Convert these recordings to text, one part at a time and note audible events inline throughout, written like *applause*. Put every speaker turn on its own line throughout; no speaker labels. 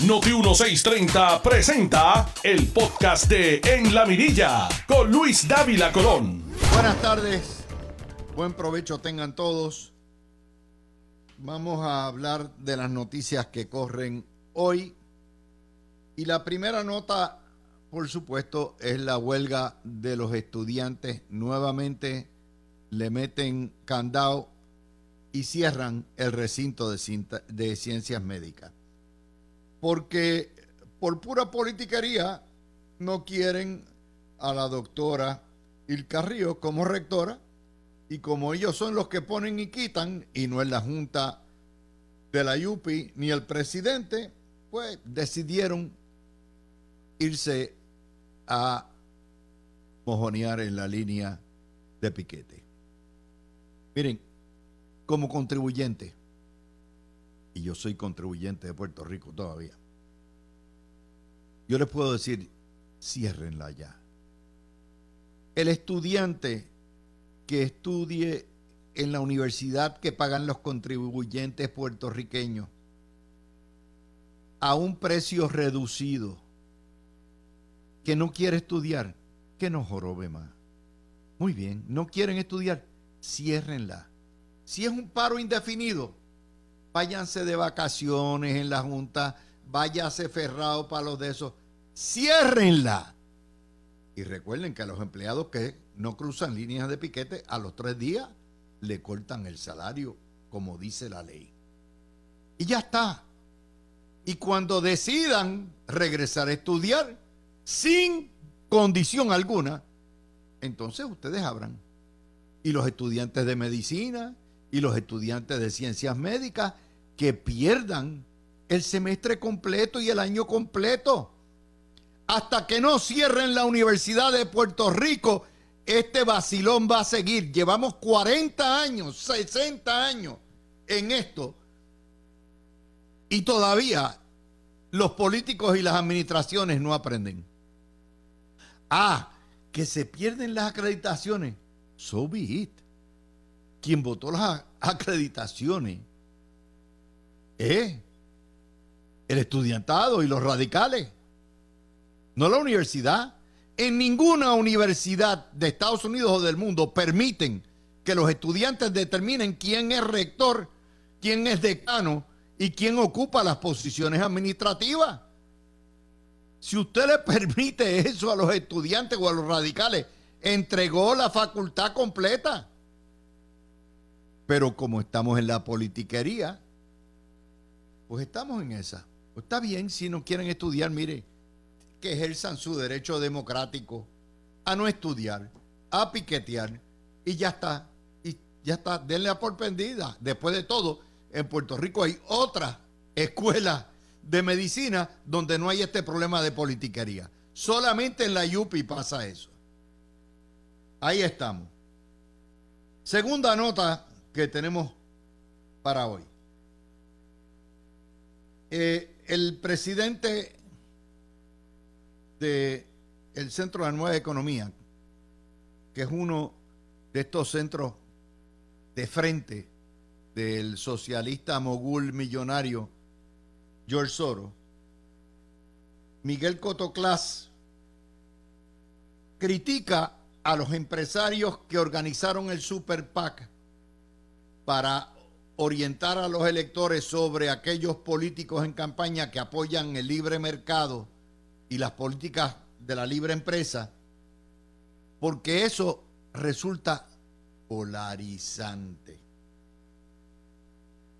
Noti 1630 presenta el podcast de En la Mirilla con Luis Dávila Colón.
Buenas tardes, buen provecho tengan todos. Vamos a hablar de las noticias que corren hoy. Y la primera nota, por supuesto, es la huelga de los estudiantes. Nuevamente le meten candado y cierran el recinto de, de ciencias médicas porque por pura politiquería no quieren a la doctora Río como rectora y como ellos son los que ponen y quitan y no es la junta de la UPI ni el presidente, pues decidieron irse a mojonear en la línea de piquete. Miren, como contribuyente, y yo soy contribuyente de Puerto Rico todavía, yo les puedo decir, ciérrenla ya. El estudiante que estudie en la universidad que pagan los contribuyentes puertorriqueños a un precio reducido, que no quiere estudiar, que no jorobe más. Muy bien, no quieren estudiar, ciérrenla. Si es un paro indefinido, váyanse de vacaciones en la Junta, váyase ferrado para los de esos, ciérrenla. Y recuerden que a los empleados que no cruzan líneas de piquete, a los tres días le cortan el salario, como dice la ley. Y ya está. Y cuando decidan regresar a estudiar sin condición alguna, entonces ustedes abran. Y los estudiantes de medicina y los estudiantes de ciencias médicas que pierdan el semestre completo y el año completo. Hasta que no cierren la Universidad de Puerto Rico, este vacilón va a seguir. Llevamos 40 años, 60 años en esto. Y todavía los políticos y las administraciones no aprenden. Ah, que se pierden las acreditaciones. So be it. Quien votó las acreditaciones ¿Eh? El estudiantado y los radicales. No la universidad. En ninguna universidad de Estados Unidos o del mundo permiten que los estudiantes determinen quién es rector, quién es decano y quién ocupa las posiciones administrativas. Si usted le *laughs* permite eso a los estudiantes o a los radicales, entregó la facultad completa. Pero como estamos en la politiquería, pues estamos en esa. Pues está bien si no quieren estudiar, mire, que ejerzan su derecho democrático a no estudiar, a piquetear y ya está. Y ya está, denle a por pendida. Después de todo, en Puerto Rico hay otra escuela de medicina donde no hay este problema de politiquería. Solamente en la YUPI pasa eso. Ahí estamos. Segunda nota que tenemos para hoy. Eh, el presidente del el Centro de la Nueva Economía, que es uno de estos centros de frente del socialista mogul millonario George Soros, Miguel Cotoclás, critica a los empresarios que organizaron el Super PAC para orientar a los electores sobre aquellos políticos en campaña que apoyan el libre mercado y las políticas de la libre empresa, porque eso resulta polarizante.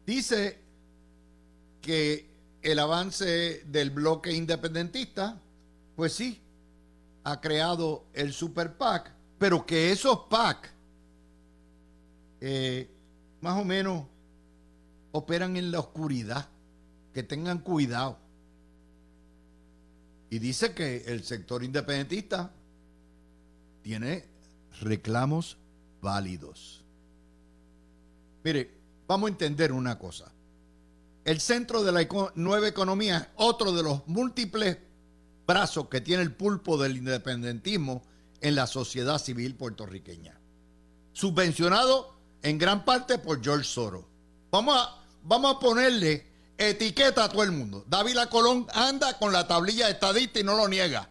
Dice que el avance del bloque independentista, pues sí, ha creado el Super PAC, pero que esos PAC, eh, más o menos operan en la oscuridad, que tengan cuidado. Y dice que el sector independentista tiene reclamos válidos. Mire, vamos a entender una cosa. El centro de la nueva economía es otro de los múltiples brazos que tiene el pulpo del independentismo en la sociedad civil puertorriqueña. Subvencionado en gran parte por George Soros. Vamos a vamos a ponerle etiqueta a todo el mundo. David Colón anda con la tablilla estadista y no lo niega.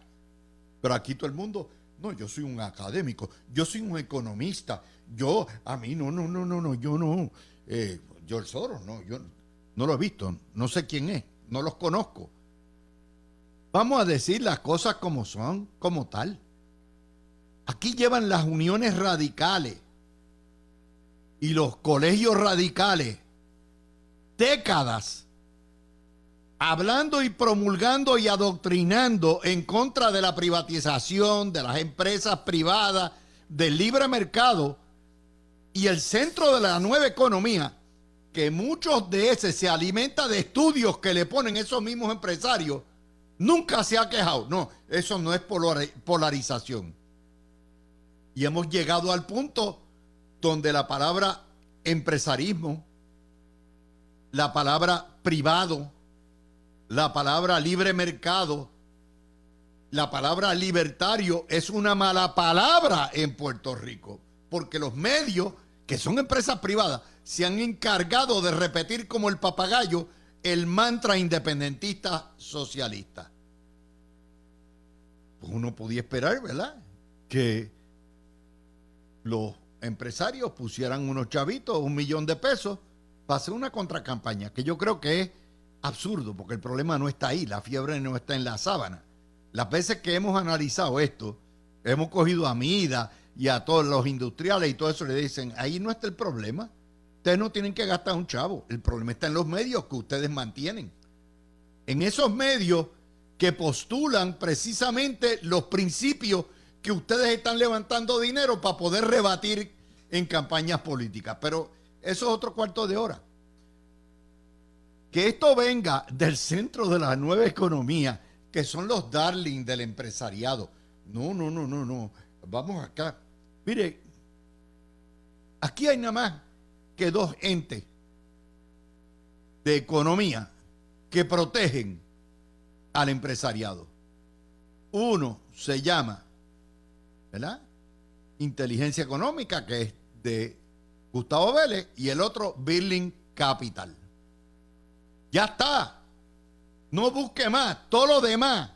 Pero aquí todo el mundo, no, yo soy un académico, yo soy un economista, yo, a mí, no, no, no, no, no, yo no. Eh, George Soros, no, yo no lo he visto, no sé quién es, no los conozco. Vamos a decir las cosas como son, como tal. Aquí llevan las uniones radicales y los colegios radicales décadas hablando y promulgando y adoctrinando en contra de la privatización, de las empresas privadas, del libre mercado y el centro de la nueva economía, que muchos de ese se alimenta de estudios que le ponen esos mismos empresarios, nunca se ha quejado. No, eso no es polarización. Y hemos llegado al punto donde la palabra empresarismo, la palabra privado, la palabra libre mercado, la palabra libertario es una mala palabra en Puerto Rico, porque los medios, que son empresas privadas, se han encargado de repetir como el papagayo el mantra independentista socialista. Pues uno podía esperar, ¿verdad? Que los empresarios pusieran unos chavitos, un millón de pesos, para hacer una contracampaña, que yo creo que es absurdo, porque el problema no está ahí, la fiebre no está en la sábana. Las veces que hemos analizado esto, hemos cogido a Mida y a todos los industriales y todo eso le dicen, ahí no está el problema. Ustedes no tienen que gastar un chavo. El problema está en los medios que ustedes mantienen. En esos medios que postulan precisamente los principios que ustedes están levantando dinero para poder rebatir en campañas políticas. Pero eso es otro cuarto de hora. Que esto venga del centro de la nueva economía, que son los darling del empresariado. No, no, no, no, no. Vamos acá. Mire, aquí hay nada más que dos entes de economía que protegen al empresariado. Uno se llama, ¿verdad? Inteligencia económica, que es de Gustavo Vélez, y el otro, Billing Capital. Ya está. No busque más. Todo lo demás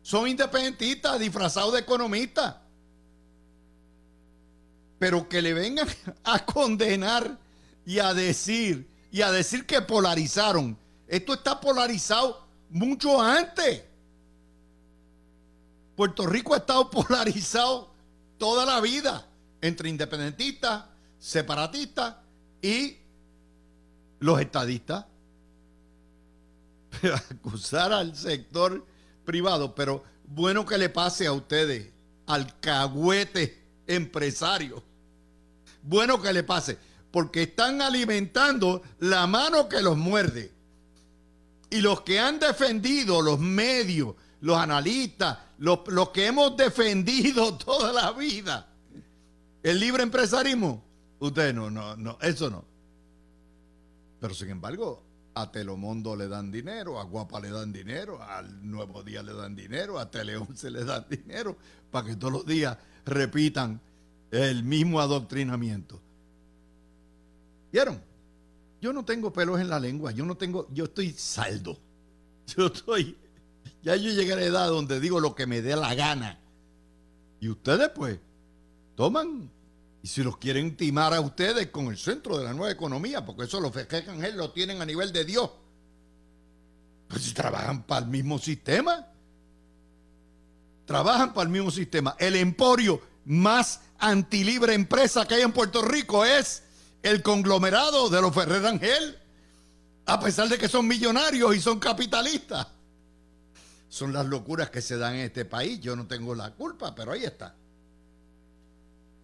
son independentistas disfrazados de economistas. Pero que le vengan *laughs* a condenar y a decir, y a decir que polarizaron. Esto está polarizado mucho antes. Puerto Rico ha estado *laughs* polarizado toda la vida entre independentistas, separatistas y los estadistas. *laughs* acusar al sector privado, pero bueno que le pase a ustedes, al cagüete empresario. Bueno que le pase, porque están alimentando la mano que los muerde. Y los que han defendido, los medios, los analistas, los, los que hemos defendido *laughs* toda la vida, el libre empresarismo, ustedes no, no, no, eso no. Pero sin embargo, a Telomondo le dan dinero, a Guapa le dan dinero, al Nuevo Día le dan dinero, a Teleón se le dan dinero, para que todos los días repitan el mismo adoctrinamiento. ¿Vieron? Yo no tengo pelos en la lengua, yo no tengo, yo estoy saldo. Yo estoy, ya yo llegué a la edad donde digo lo que me dé la gana. Y ustedes pues toman y si los quieren timar a ustedes con el centro de la nueva economía, porque eso los él lo tienen a nivel de Dios. Pues si trabajan para el mismo sistema. Trabajan para el mismo sistema. El emporio más antilibre empresa que hay en Puerto Rico es el conglomerado de los Ferrer Ángel. A pesar de que son millonarios y son capitalistas. Son las locuras que se dan en este país. Yo no tengo la culpa, pero ahí está.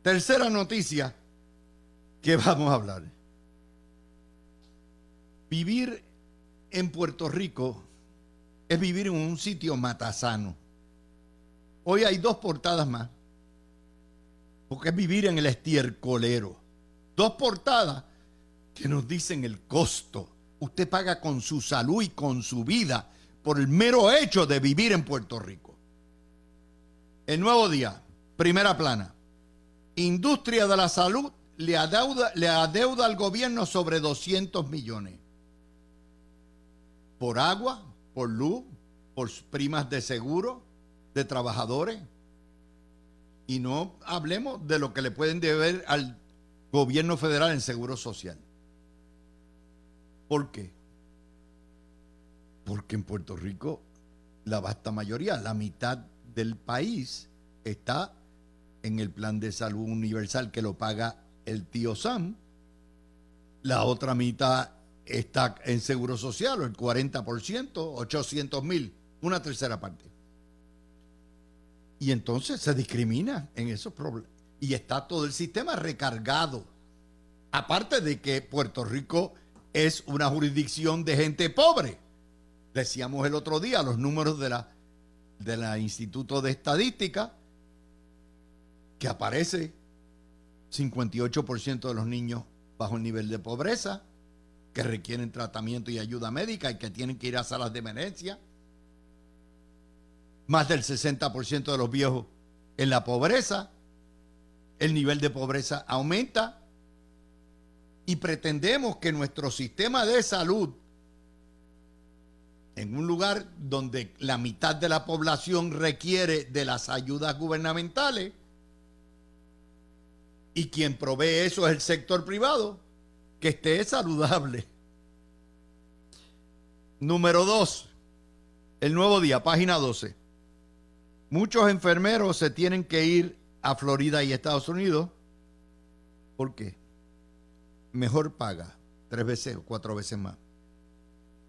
Tercera noticia que vamos a hablar. Vivir en Puerto Rico es vivir en un sitio matasano. Hoy hay dos portadas más, porque es vivir en el estiercolero. Dos portadas que nos dicen el costo. Usted paga con su salud y con su vida por el mero hecho de vivir en Puerto Rico. El nuevo día, primera plana. Industria de la salud le adeuda, le adeuda al gobierno sobre 200 millones. por agua, por luz, por primas de seguro de trabajadores. Y no hablemos de lo que le pueden deber al gobierno federal en seguro social. ¿Por qué? Porque en Puerto Rico la vasta mayoría, la mitad del país está en el plan de salud universal que lo paga el tío Sam. La otra mitad está en seguro social, el 40%, 800 mil, una tercera parte. Y entonces se discrimina en esos problemas. Y está todo el sistema recargado. Aparte de que Puerto Rico es una jurisdicción de gente pobre. Decíamos el otro día los números de la, de la Instituto de Estadística, que aparece 58% de los niños bajo el nivel de pobreza, que requieren tratamiento y ayuda médica y que tienen que ir a salas de emergencia. Más del 60% de los viejos en la pobreza. El nivel de pobreza aumenta. Y pretendemos que nuestro sistema de salud, en un lugar donde la mitad de la población requiere de las ayudas gubernamentales, y quien provee eso es el sector privado, que esté saludable. Número dos, el nuevo día, página 12. Muchos enfermeros se tienen que ir a Florida y Estados Unidos. ¿Por qué? Mejor paga, tres veces o cuatro veces más.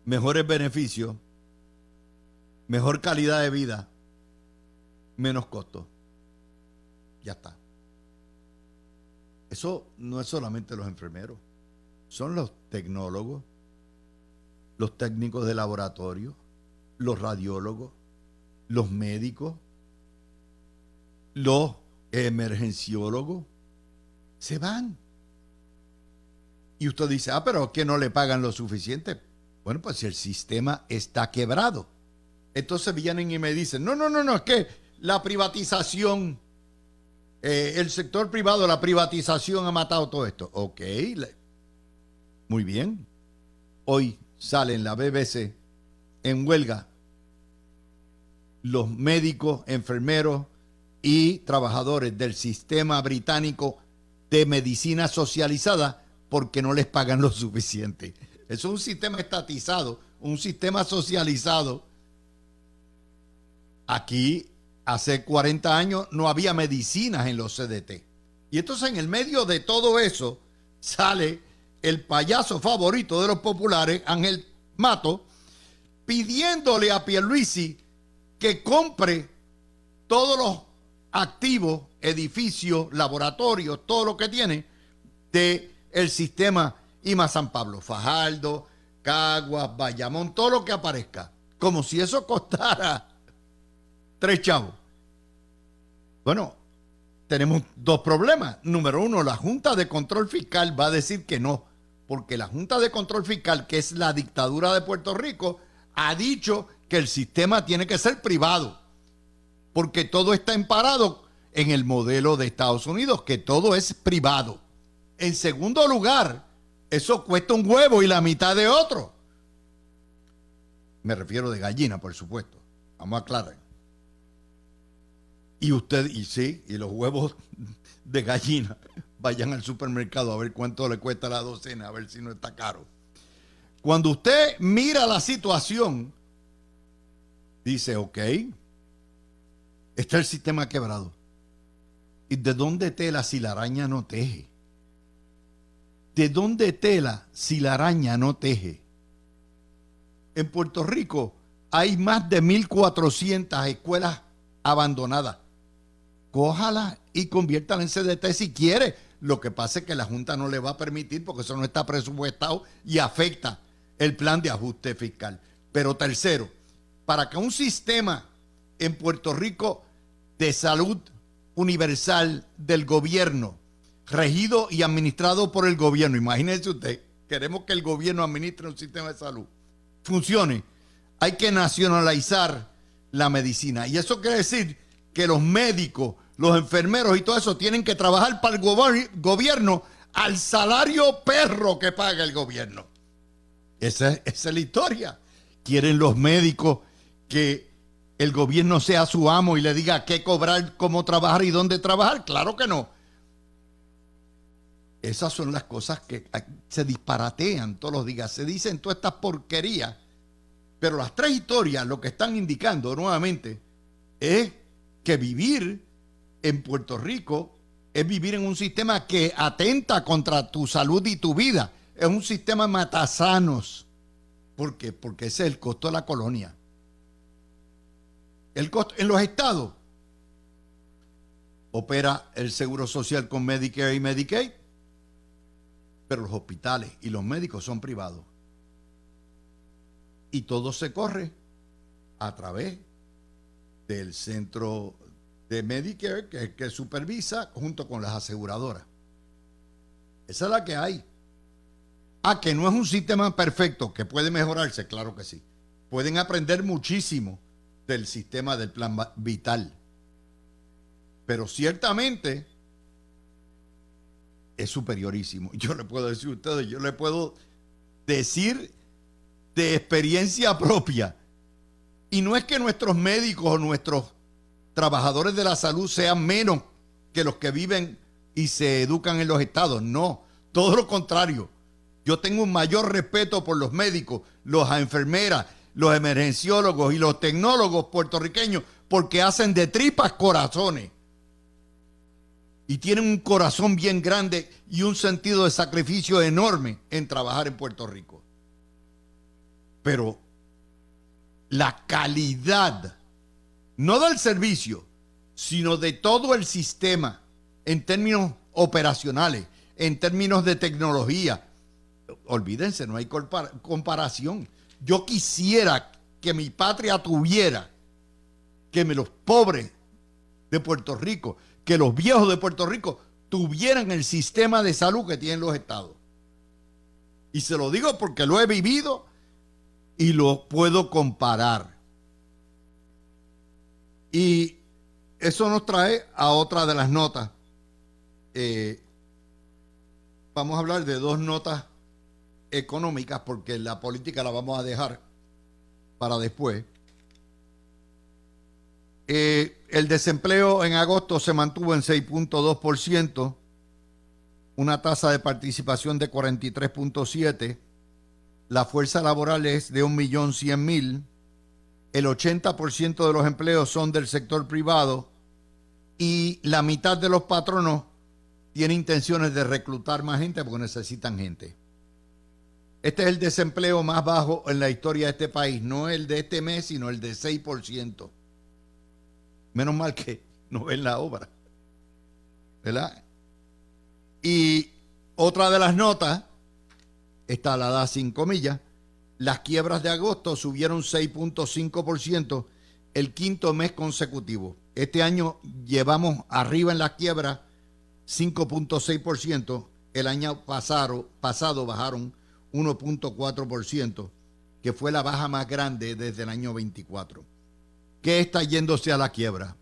Mejores beneficios, mejor calidad de vida, menos costo. Ya está. Eso no es solamente los enfermeros son los tecnólogos, los técnicos de laboratorio, los radiólogos, los médicos, los emergenciólogos. Se van. Y usted dice, ah, pero que no le pagan lo suficiente. Bueno, pues si el sistema está quebrado. Entonces vienen y me dicen, no, no, no, no, es que la privatización, eh, el sector privado, la privatización ha matado todo esto. Ok, muy bien. Hoy sale en la BBC en huelga los médicos, enfermeros y trabajadores del sistema británico de medicina socializada porque no les pagan lo suficiente. Es un sistema estatizado, un sistema socializado. Aquí, hace 40 años, no había medicinas en los CDT. Y entonces en el medio de todo eso sale el payaso favorito de los populares, Ángel Mato, pidiéndole a Pierluisi que compre todos los activos, edificios, laboratorios, todo lo que tiene de el sistema IMA San Pablo, Fajardo, Caguas, Bayamón, todo lo que aparezca, como si eso costara tres chavos. Bueno, tenemos dos problemas. Número uno, la Junta de Control Fiscal va a decir que no porque la Junta de Control Fiscal, que es la dictadura de Puerto Rico, ha dicho que el sistema tiene que ser privado, porque todo está emparado en el modelo de Estados Unidos, que todo es privado. En segundo lugar, eso cuesta un huevo y la mitad de otro. Me refiero de gallina, por supuesto. Vamos a aclarar. Y usted, y sí, y los huevos de gallina vayan al supermercado a ver cuánto le cuesta la docena, a ver si no está caro. Cuando usted mira la situación, dice, ok, está el sistema quebrado. ¿Y de dónde tela si la araña no teje? ¿De dónde tela si la araña no teje? En Puerto Rico hay más de 1.400 escuelas abandonadas. Cójala y conviértala en CDT si quiere lo que pasa es que la Junta no le va a permitir porque eso no está presupuestado y afecta el plan de ajuste fiscal. Pero tercero, para que un sistema en Puerto Rico de salud universal del gobierno, regido y administrado por el gobierno, imagínese usted, queremos que el gobierno administre un sistema de salud, funcione, hay que nacionalizar la medicina. Y eso quiere decir que los médicos, los enfermeros y todo eso tienen que trabajar para el gobierno al salario perro que paga el gobierno. Esa, es la historia. ¿Quieren los médicos que el gobierno sea su amo y le diga qué cobrar, cómo trabajar y dónde trabajar? Claro que no. Esas son las cosas que se disparatean todos los días, se dicen todas estas porquerías. Pero las tres historias lo que están indicando nuevamente es que vivir en Puerto Rico es vivir en un sistema que atenta contra tu salud y tu vida. Es un sistema matasanos. ¿Por qué? Porque ese es el costo de la colonia. El costo en los estados opera el Seguro Social con Medicare y Medicaid, pero los hospitales y los médicos son privados. Y todo se corre a través del centro de Medicare, que que supervisa junto con las aseguradoras. Esa es la que hay. Ah, que no es un sistema perfecto, que puede mejorarse, claro que sí. Pueden aprender muchísimo del sistema del plan vital. Pero ciertamente es superiorísimo. *laughs* Yo le puedo decir a ustedes, yo le puedo decir de experiencia propia. Y no es que nuestros médicos o nuestros trabajadores de la salud sean menos que los que viven y se educan en los estados. No, todo lo contrario. Yo tengo un mayor respeto por los médicos, las enfermeras, los emergenciólogos y los tecnólogos puertorriqueños porque hacen de tripas corazones. Y tienen un corazón bien grande y un sentido de sacrificio enorme en trabajar en Puerto Rico. Pero la calidad no del servicio, sino de todo el sistema en términos operacionales, en términos de tecnología. Olvídense, no hay comparación. Yo quisiera que mi patria tuviera, que los pobres de Puerto Rico, que los viejos de Puerto Rico tuvieran el sistema de salud que tienen los estados. Y se lo digo porque lo he vivido y lo puedo comparar. Y eso nos trae a otra de las notas. Eh, vamos a hablar de dos notas económicas porque la política la vamos a dejar para después. Eh, el desempleo en agosto se mantuvo en 6.2%, una tasa de participación de 43.7%, la fuerza laboral es de 1.100.000, el 80% de los empleos son del sector privado y la mitad de los patronos tiene intenciones de reclutar más gente porque necesitan gente. Este es el desempleo más bajo en la historia de este país, no el de este mes, sino el de 6%. Menos mal que *laughs* no ven la obra. ¿Verdad? Y otra de las notas, está la da sin comillas, las quiebras de agosto subieron 6.5% el quinto mes consecutivo. Este año llevamos arriba en las quiebras 5.6%. El año pasado, pasado bajaron 1.4%, que fue la baja más grande desde el año 24. ¿Qué está yéndose a la quiebra?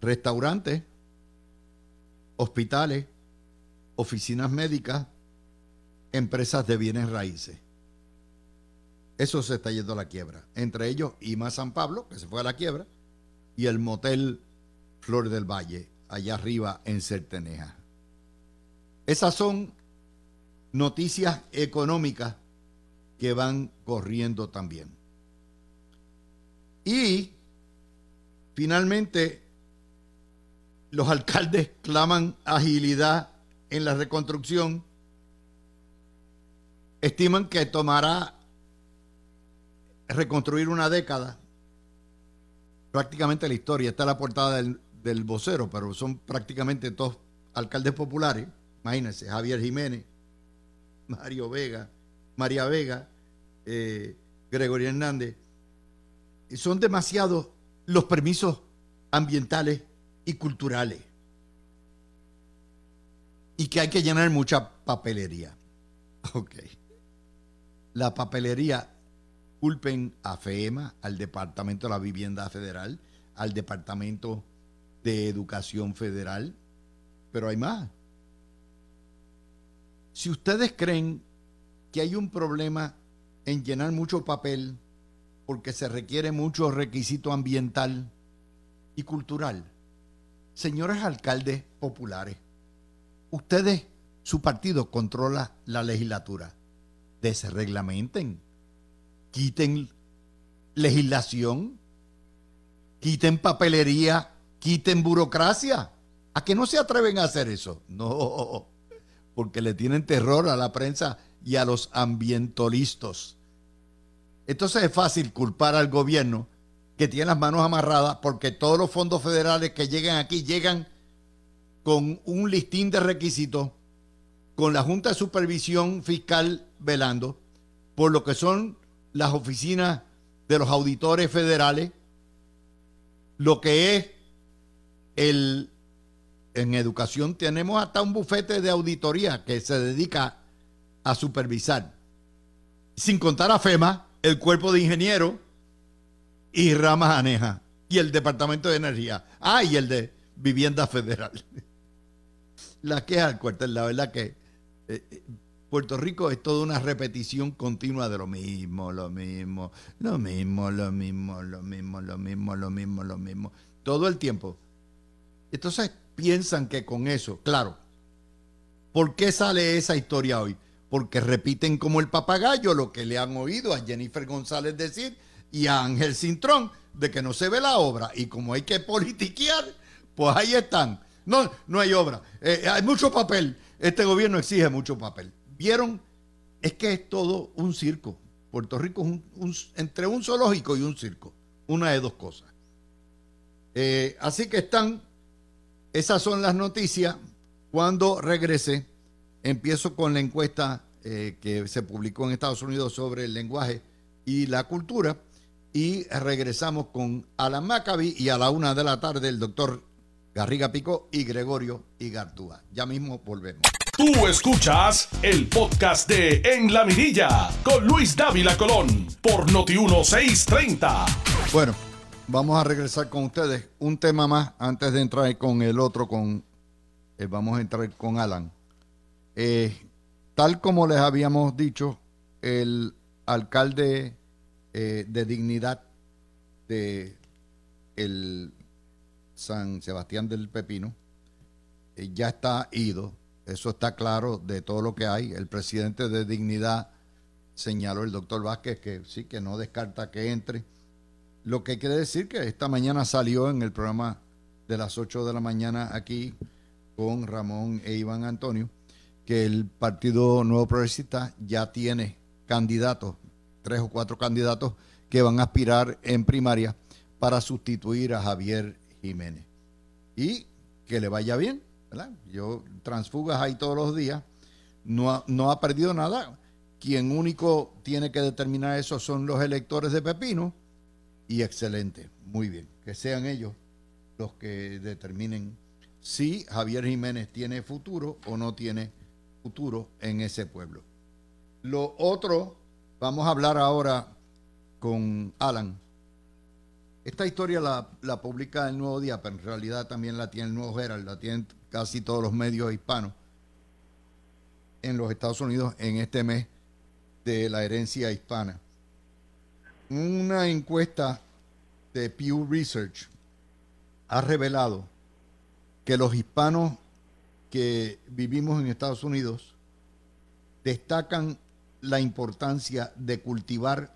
Restaurantes, hospitales, oficinas médicas, empresas de bienes raíces. Eso se está yendo a la quiebra. Entre ellos IMA San Pablo, que se fue a la quiebra, y el motel Flor del Valle, allá arriba en Certeneja. Esas son noticias económicas que van corriendo también. Y finalmente, los alcaldes claman agilidad en la reconstrucción estiman que tomará reconstruir una década, prácticamente la historia, está la portada del, vocero, pero son prácticamente todos alcaldes populares, imagínense, Javier Jiménez, Mario Vega, María Vega, eh, Gregorio Hernández, y son demasiados los permisos ambientales y culturales. Y que hay que llenar mucha papelería. Ok la papelería, culpen a FEMA, al Departamento de la Vivienda Federal, al Departamento de Educación Federal, pero hay más. Si ustedes creen que hay un problema en llenar mucho papel porque se requiere mucho requisito ambiental y cultural. Señores alcaldes populares, ustedes, su partido controla la legislatura. Desreglamenten, quiten legislación, quiten papelería, quiten burocracia. ¿A que no se atreven a hacer eso? No, porque le tienen terror a la prensa y a los ambientalistas. Entonces es fácil culpar al gobierno que tiene las manos amarradas porque todos los fondos federales que llegan aquí llegan con un listín de requisitos, con la Junta de Supervisión Fiscal velando, por lo que son las oficinas de los auditores federales, lo que es el... En educación tenemos hasta un bufete de auditoría que se dedica a supervisar. Sin contar a FEMA, el cuerpo de ingenieros y ramas anejas y el Departamento de Energía. Ah, y el de Vivienda Federal. *laughs* La queja al cuartel, la verdad que eh, eh, Puerto Rico es toda una repetición continua de lo mismo, lo mismo, lo mismo, lo mismo, lo mismo, lo mismo, lo mismo, lo mismo, todo el tiempo. Entonces piensan que con eso, claro, ¿por qué sale esa historia hoy? Porque repiten como el papagayo lo que le han oído a Jennifer González decir y a Ángel Cintrón de que no se ve la obra. Y como hay que *laughs* politiquear, pues ahí están. No, no hay obra. Eh, hay mucho papel. Este gobierno exige mucho papel. ¿Vieron? Es que es todo un circo. Puerto Rico es un, entre un zoológico y un circo. Una de dos cosas. Eh, así que están, esas son las noticias. Cuando regrese, empiezo con la encuesta eh, que se publicó en Estados Unidos sobre el lenguaje y la cultura y regresamos con Alan Maccabi y a la una de la tarde el doctor Garriga Pico y Gregorio Igartúa. Ya mismo volvemos.
Tú escuchas el podcast de En la Mirilla con Luis Dávila Colón por Noti 1630.
Bueno, vamos a regresar con ustedes. Un tema más antes de entrar con el otro, con eh, vamos a entrar con Alan. Eh, tal como les habíamos dicho, el alcalde eh, de dignidad de el San Sebastián del Pepino eh, ya está ido. Eso está claro de todo lo que hay. El presidente de dignidad señaló el doctor Vázquez que sí, que no descarta que entre. Lo que quiere decir que esta mañana salió en el programa de las 8 de la mañana aquí con Ramón e Iván Antonio, que el Partido Nuevo Progresista ya tiene candidatos tres o cuatro candidatos que van a aspirar en primaria para sustituir a Javier Jiménez. Y que le vaya bien, ¿verdad? Yo transfugas ahí todos los días, no ha, no ha perdido nada. Quien único tiene que determinar eso son los electores de Pepino. Y excelente, muy bien, que sean ellos los que determinen si Javier Jiménez tiene futuro o no tiene futuro en ese pueblo. Lo otro Vamos a hablar ahora con Alan. Esta historia la, publica el Nuevo Día, pero en realidad también la tiene el Nuevo Herald, la tienen casi todos los medios hispanos en los Estados Unidos en este mes de la herencia hispana. Una encuesta de Pew Research ha revelado que los hispanos que vivimos en Estados Unidos destacan la importancia de cultivar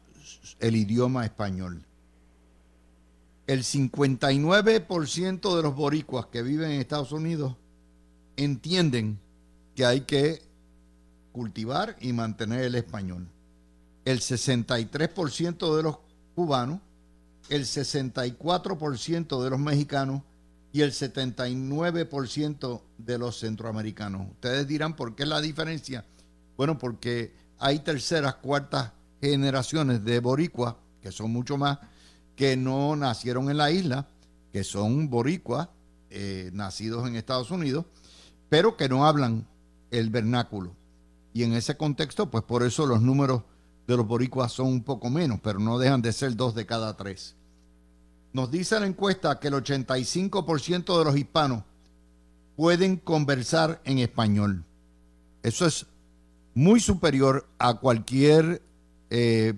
el idioma español. El 59% de los boricuas que viven en Estados Unidos entienden que hay que cultivar y mantener el español. El 63% de los cubanos, el 64% de los mexicanos y el 79% de los centroamericanos. Ustedes dirán por qué la diferencia. Bueno, porque hay terceras, cuartas generaciones de boricuas, que son mucho más, que no nacieron en la isla, que son boricuas, eh, nacidos en Estados Unidos, pero que no hablan el vernáculo. Y en ese contexto, pues por eso los números de los boricuas son un poco menos, pero no dejan de ser dos de cada tres. Nos dice la encuesta que el 85% de los hispanos pueden conversar en español. Eso es muy superior a cualquier eh,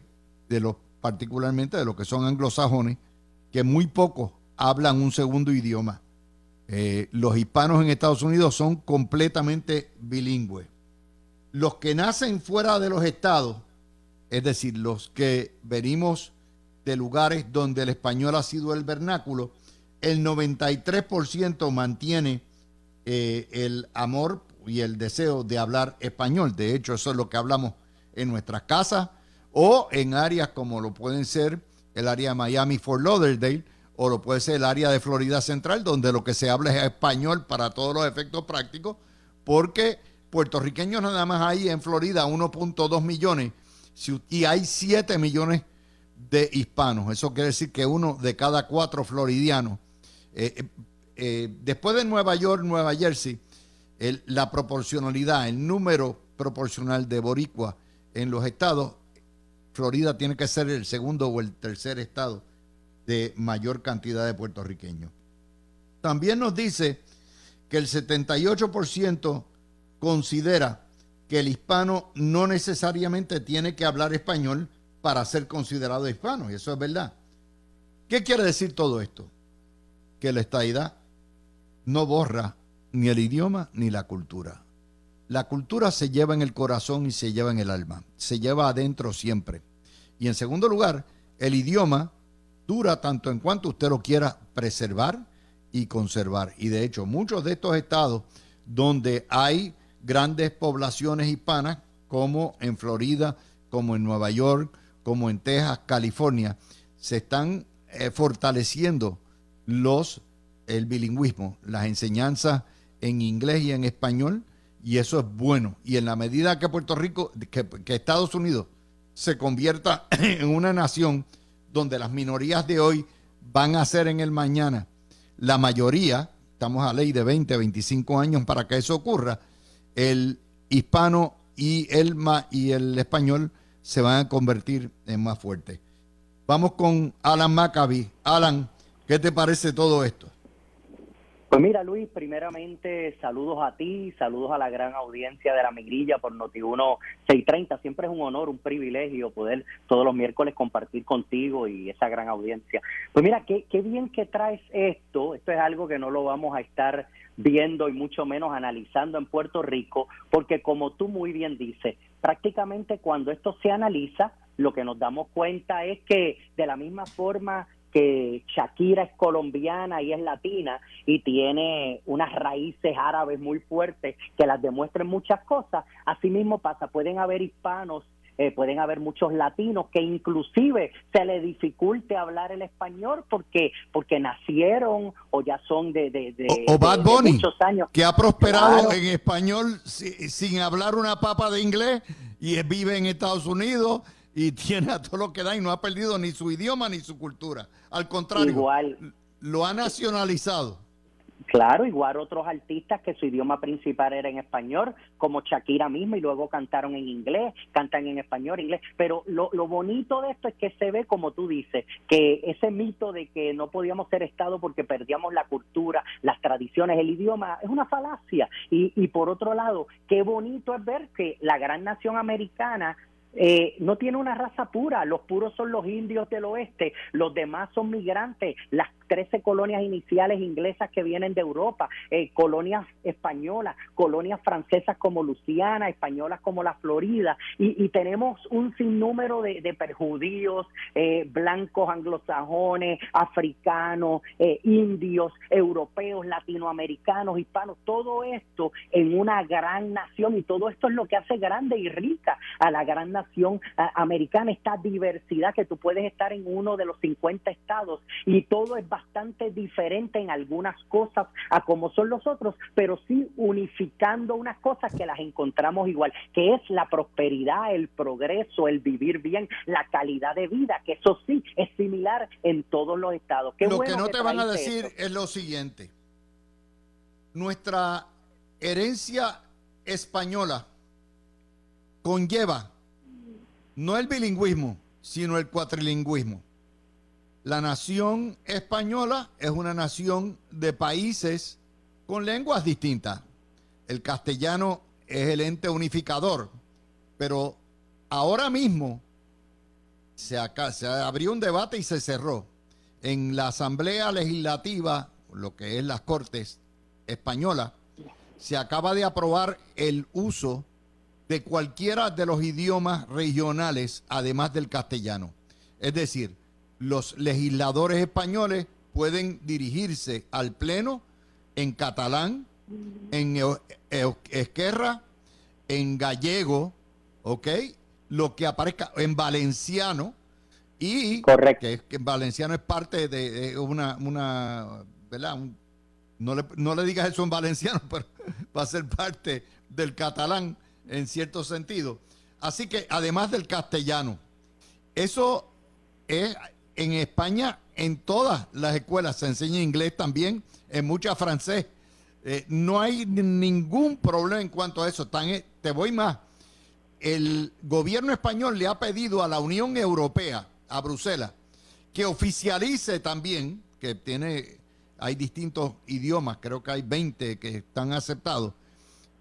de los, particularmente de los que son anglosajones, que muy pocos hablan un segundo idioma. Eh, los hispanos en Estados Unidos son completamente bilingües. Los que nacen fuera de los estados, es decir, los que venimos de lugares donde el español ha sido el vernáculo, el 93% mantiene eh, el amor y el deseo de hablar español. De hecho, eso es lo que hablamos en nuestras casas o en áreas como lo pueden ser el área de Miami, Fort Lauderdale, o lo puede ser el área de Florida Central, donde lo que se habla es español para todos los efectos prácticos, porque puertorriqueños nada más hay en Florida 1.2 millones y hay 7 millones de hispanos. Eso quiere decir que uno de cada cuatro floridianos. Eh, eh, eh, después de Nueva York, Nueva Jersey, la proporcionalidad, el número proporcional de boricua en los estados, Florida tiene que ser el segundo o el tercer estado de mayor cantidad de puertorriqueños. También nos dice que el 78% considera que el hispano no necesariamente tiene que hablar español para ser considerado hispano, y eso es verdad. ¿Qué quiere decir todo esto? Que la estaidad no borra ni el idioma ni la cultura. La cultura se lleva en el corazón y se lleva en el alma, se lleva adentro siempre. Y en segundo lugar, el idioma dura tanto en cuanto usted lo quiera preservar y conservar. Y de hecho, muchos de estos estados donde hay grandes poblaciones hispanas, como en Florida, como en Nueva York, como en Texas, California, se están eh, fortaleciendo los el bilingüismo, las enseñanzas en inglés y en español, y eso es bueno. Y en la medida que Puerto Rico, que, Estados Unidos se convierta *clears throat* en una nación donde las minorías de hoy van a ser en el mañana la mayoría, estamos a ley de 20, 25 años para que eso ocurra, el hispano y el, y el español se van a convertir en más fuertes. Vamos con Alan Maccabi. Alan, ¿qué te parece todo esto?
Pues mira, Luis, primeramente saludos a ti, saludos a la gran audiencia de la Migrilla por Noti1 630. Siempre es un honor, un privilegio poder todos los miércoles compartir contigo y esa gran audiencia. Pues mira, qué, qué bien que traes esto. Esto es algo que no lo vamos a estar viendo y mucho menos analizando en Puerto Rico, porque como tú muy bien dices, prácticamente cuando esto se analiza, lo que nos damos cuenta es que de la misma forma que Shakira es colombiana y es latina y tiene unas raíces árabes muy fuertes que las demuestran muchas cosas, así mismo pasa, pueden haber hispanos eh, pueden haber muchos latinos que inclusive se les dificulte hablar el español porque porque nacieron o ya son de, de,
o, Bad Bunny, muchos años. Que ha prosperado en español sin hablar una papa de inglés y vive en Estados Unidos y tiene a todo lo que da y no ha perdido ni su idioma ni su cultura. Al contrario, Igual. lo ha nacionalizado.
Claro, igual otros artistas que su idioma principal era en español, como Shakira misma, y luego cantaron en inglés, cantan en español, inglés. Pero lo, lo bonito de esto es que se ve, como tú dices, que ese mito de que no podíamos ser Estado porque perdíamos la cultura, las tradiciones, el idioma, es una falacia. Y, y por otro lado, qué bonito es ver que la gran nación americana eh, no tiene una raza pura, los puros son los indios del oeste, los demás son migrantes, las 13 colonias iniciales inglesas que vienen de Europa, eh, colonias españolas, colonias francesas como Luciana, españolas como la Florida, y, tenemos un sinnúmero de, de perjudíos, eh, blancos, anglosajones, africanos, eh, indios, europeos, latinoamericanos, hispanos, todo esto en una gran nación, y todo esto es lo que hace grande y rica a la gran nación americana, esta diversidad que tú puedes estar en uno de los 50 estados y todo es bastante diferente en algunas cosas a como son los otros, pero sí unificando unas cosas que las encontramos igual, que es la prosperidad, el progreso, el vivir bien, la calidad de vida, que eso sí es similar en todos los estados.
lo que no te van a decir es lo siguiente. Nuestra herencia española conlleva no el bilingüismo, sino el cuatrilingüismo. La nación española es una nación de países con lenguas distintas. El castellano es el ente unificador, pero ahora mismo se, acá, se abrió un debate y se cerró. En la Asamblea Legislativa, lo que es las Cortes Españolas, se acaba de aprobar el uso de cualquiera de los idiomas regionales, además del castellano. Es decir, los legisladores españoles pueden dirigirse al Pleno en catalán, en esquerra, en gallego, ¿ok? Lo que aparezca en valenciano y
Correcto.
Que, que valenciano es parte de, una, una, ¿verdad? no, le, no le digas eso en valenciano, *laughs* pero va a ser parte del catalán en cierto sentido. Así que además del castellano, eso es en España, en todas las escuelas se enseña inglés también, en muchas francés. Eh, no hay ningún problema en cuanto a eso. te voy más. El gobierno español le ha pedido a la Unión Europea, a Bruselas, que oficialice también, que tiene, hay distintos idiomas, creo que hay 20 que están aceptados,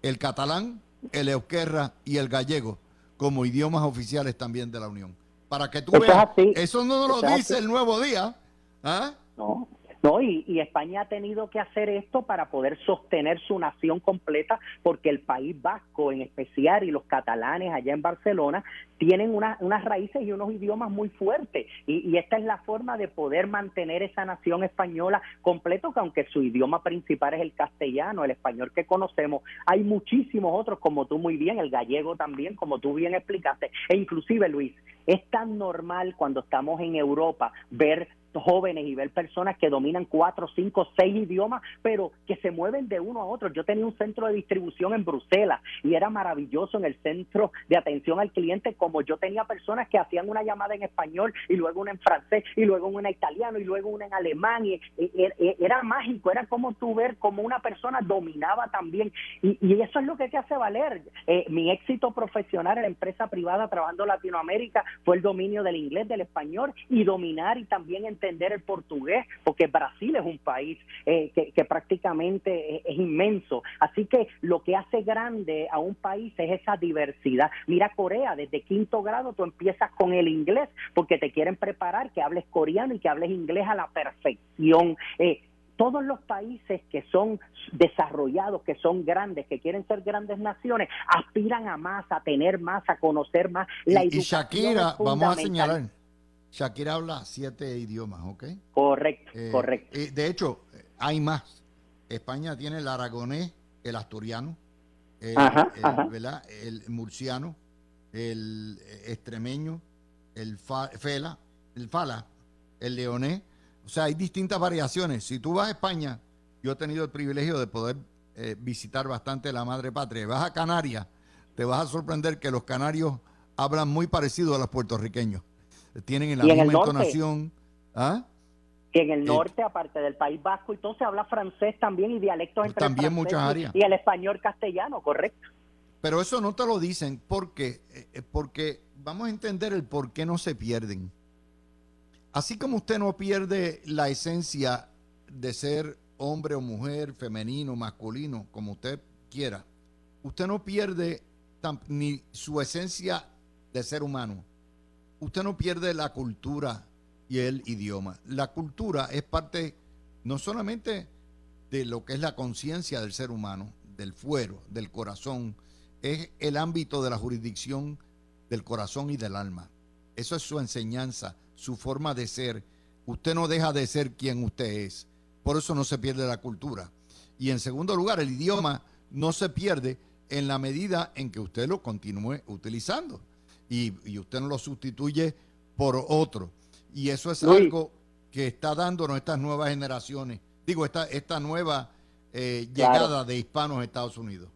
el catalán, el euskera y el gallego como idiomas oficiales también de la Unión. Para que tú veas, eso no lo dice el nuevo día. ¿ah?
No, no, y, España ha tenido que hacer esto para poder sostener su nación completa, porque el País Vasco en especial y los catalanes allá en Barcelona tienen unas raíces y unos idiomas muy fuertes. Y, esta es la forma de poder mantener esa nación española completo, que aunque su idioma principal es el castellano, el español que conocemos, hay muchísimos otros, como tú muy bien, el gallego también, como tú bien explicaste. E inclusive, Luis, es tan normal cuando estamos en Europa ver jóvenes y ver personas que dominan cuatro, cinco, seis idiomas, pero que se mueven de uno a otro. Yo tenía un centro de distribución en Bruselas y era maravilloso en el centro de atención al cliente, como yo tenía personas que hacían una llamada en español y luego una en francés y luego una en italiano y luego una en alemán y, era mágico, era como tú ver como una persona dominaba también y, eso es lo que te hace valer. Eh, mi éxito profesional en la empresa privada trabajando en Latinoamérica fue el dominio del inglés, del español y dominar y también entender el portugués, porque Brasil es un país eh, que, prácticamente es, inmenso. Así que lo que hace grande a un país es esa diversidad. Mira Corea, desde quinto grado tú empiezas con el inglés, porque te quieren preparar que hables coreano y que hables inglés a la perfección. Eh, todos los países que son desarrollados, que son grandes, que quieren ser grandes naciones, aspiran a más, a tener más, a conocer más.
La y, y Shakira, vamos a señalar, Shakira habla siete idiomas, ¿ok?
Correcto, eh, correcto.
de hecho, hay más. España tiene el aragonés, el asturiano, el, el murciano, el extremeño, el fela, el fala, el leonés, o sea, hay distintas variaciones. Si tú vas a España, yo he tenido el privilegio de poder eh, visitar bastante la madre patria. Vas a Canarias, te vas a sorprender que los canarios hablan muy parecido a los puertorriqueños. Tienen la misma entonación. ¿ah?
Y en el eh, norte, aparte del País Vasco, y todo se habla francés también y dialectos entre
también muchas áreas.
y el español castellano, correcto.
Pero eso no te lo dicen porque, eh, porque vamos a entender el por qué no se pierden. Así como usted no pierde la esencia de ser hombre o mujer, femenino, masculino, como usted quiera, usted no pierde ni su esencia de ser humano. Usted no pierde la cultura y el idioma. La cultura es parte no solamente de lo que es la conciencia del ser humano, del fuero, del corazón, es el ámbito de la jurisdicción del corazón y del alma. Eso es su enseñanza, su forma de ser. Usted no deja de ser quien usted es. Por eso no se pierde la cultura. Y en segundo lugar, el idioma no se pierde en la medida en que usted lo continúe utilizando. Y, usted no lo sustituye por otro. Y eso es algo que está dándonos estas nuevas generaciones. Digo, esta, esta nueva eh, llegada de hispanos a Estados Unidos.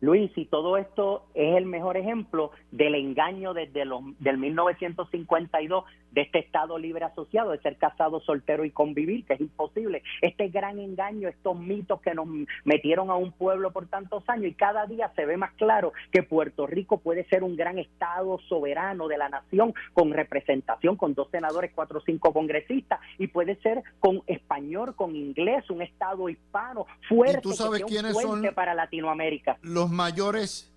Luis, y todo esto es el mejor ejemplo del engaño desde los, del 1952 de este Estado libre asociado, de ser casado, soltero y convivir, que es imposible. Este gran engaño, estos mitos que nos metieron a un pueblo por tantos años y cada día se ve más claro que Puerto Rico puede ser un gran Estado soberano de la nación con representación, con dos senadores, cuatro o cinco congresistas y puede ser con español, con inglés, un Estado hispano fuerte,
tú sabes quiénes son
para Latinoamérica.
Los mayores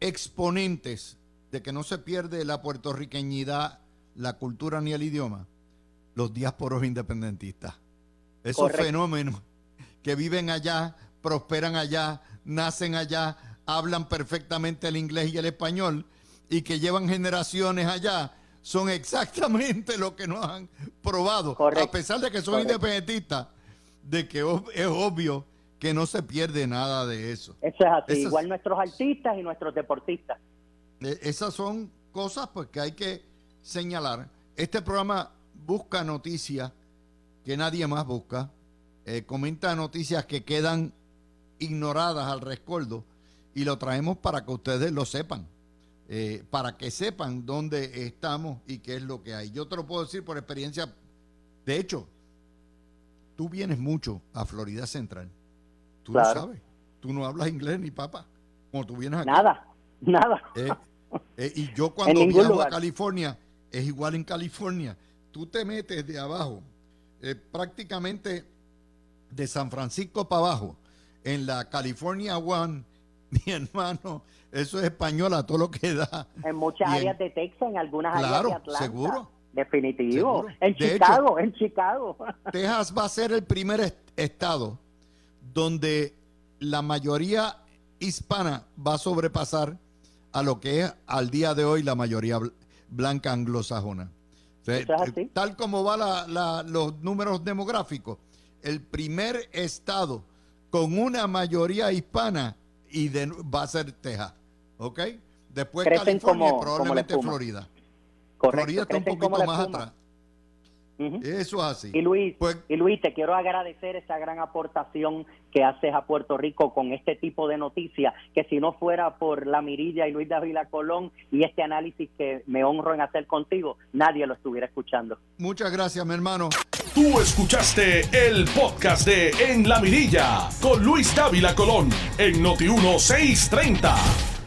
exponentes de que no se pierde la puertorriqueñidad, la cultura ni el idioma? Los diásporos independentistas. Esos fenómenos que viven allá, prosperan allá, nacen allá, hablan perfectamente el inglés y el español y que llevan generaciones allá son exactamente lo que nos han probado, a pesar de que son independentistas, de que es obvio que no se pierde nada de eso.
Eso es así, igual nuestros artistas y nuestros deportistas.
E, esas son cosas pues que hay que señalar. Este programa busca noticias que nadie más busca, eh, comenta noticias que quedan ignoradas al rescoldo y lo traemos para que ustedes lo sepan. Eh, para que sepan dónde estamos y qué es lo que hay. Yo te lo puedo decir por experiencia. De hecho, tú vienes mucho a Florida Central. Tú lo sabes. Tú no hablas inglés ni papá. Como tú vienes aquí.
Nada, nada.
Eh, eh, y yo cuando viajo a California, es igual en California. Tú te metes de abajo, prácticamente de San Francisco para abajo, en la California One, *laughs* mi hermano, eso es español a todo lo que da.
En muchas áreas de Texas, en algunas áreas de Atlanta.
Seguro.
Definitivo. En Chicago, en Chicago. *laughs*
Texas va a ser el primer estado donde la mayoría hispana va a sobrepasar a lo que es al día de hoy la mayoría blanca anglosajona. tal como van los números demográficos, el primer estado con una mayoría hispana y va a ser Texas. ¿Ok? Después California y probablemente Florida. Florida está un poquito más atrás. Eso es así.
Y Luis, pues y Luis, te quiero agradecer esa gran aportación que haces a Puerto Rico con este tipo de noticias, que si no fuera por la Mirilla y Luis Davila Colón y este análisis que me honro en hacer contigo, nadie lo estuviera escuchando.
Muchas gracias, mi hermano.
Tú escuchaste el podcast de En la Mirilla con Luis Dávila Colón en Noti 1630.